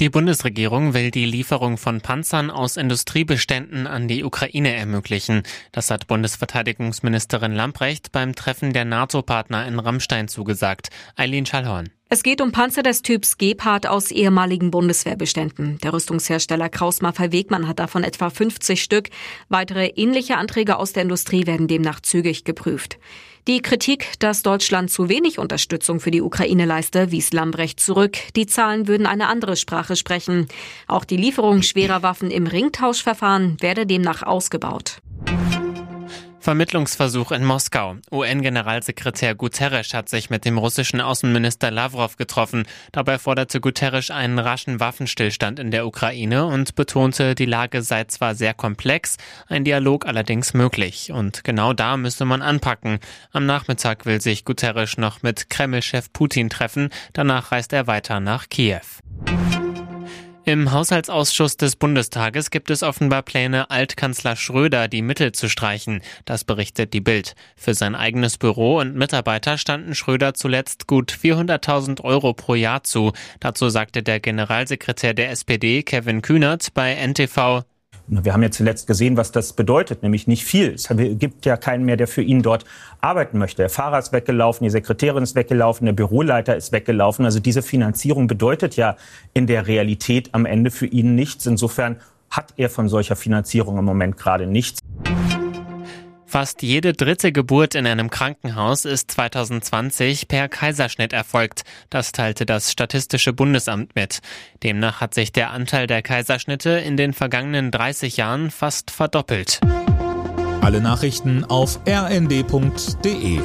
Die Bundesregierung will die Lieferung von Panzern aus Industriebeständen an die Ukraine ermöglichen. Das hat Bundesverteidigungsministerin Lamprecht beim Treffen der NATO-Partner in Rammstein zugesagt. Eileen Schallhorn. Es geht um Panzer des Typs Gepard aus ehemaligen Bundeswehrbeständen. Der Rüstungshersteller Kraus-Maffei-Wegmann hat davon etwa 50 Stück. Weitere ähnliche Anträge aus der Industrie werden demnach zügig geprüft. Die Kritik, dass Deutschland zu wenig Unterstützung für die Ukraine leiste, wies Lambrecht zurück. Die Zahlen würden eine andere Sprache sprechen. Auch die Lieferung schwerer Waffen im Ringtauschverfahren werde demnach ausgebaut. Vermittlungsversuch in Moskau. UN-Generalsekretär Guterres hat sich mit dem russischen Außenminister Lavrov getroffen. Dabei forderte Guterres einen raschen Waffenstillstand in der Ukraine und betonte, die Lage sei zwar sehr komplex, ein Dialog allerdings möglich. Und genau da müsse man anpacken. Am Nachmittag will sich Guterres noch mit Kreml-Chef Putin treffen. Danach reist er weiter nach Kiew. Im Haushaltsausschuss des Bundestages gibt es offenbar Pläne, Altkanzler Schröder die Mittel zu streichen. Das berichtet die Bild. Für sein eigenes Büro und Mitarbeiter standen Schröder zuletzt gut 400.000 Euro pro Jahr zu. Dazu sagte der Generalsekretär der SPD, Kevin Kühnert, bei NTV, wir haben ja zuletzt gesehen, was das bedeutet, nämlich nicht viel. Es gibt ja keinen mehr, der für ihn dort arbeiten möchte. Der Fahrer ist weggelaufen, die Sekretärin ist weggelaufen, der Büroleiter ist weggelaufen. Also diese Finanzierung bedeutet ja in der Realität am Ende für ihn nichts. Insofern hat er von solcher Finanzierung im Moment gerade nichts. Fast jede dritte Geburt in einem Krankenhaus ist 2020 per Kaiserschnitt erfolgt. Das teilte das Statistische Bundesamt mit. Demnach hat sich der Anteil der Kaiserschnitte in den vergangenen 30 Jahren fast verdoppelt. Alle Nachrichten auf rnd.de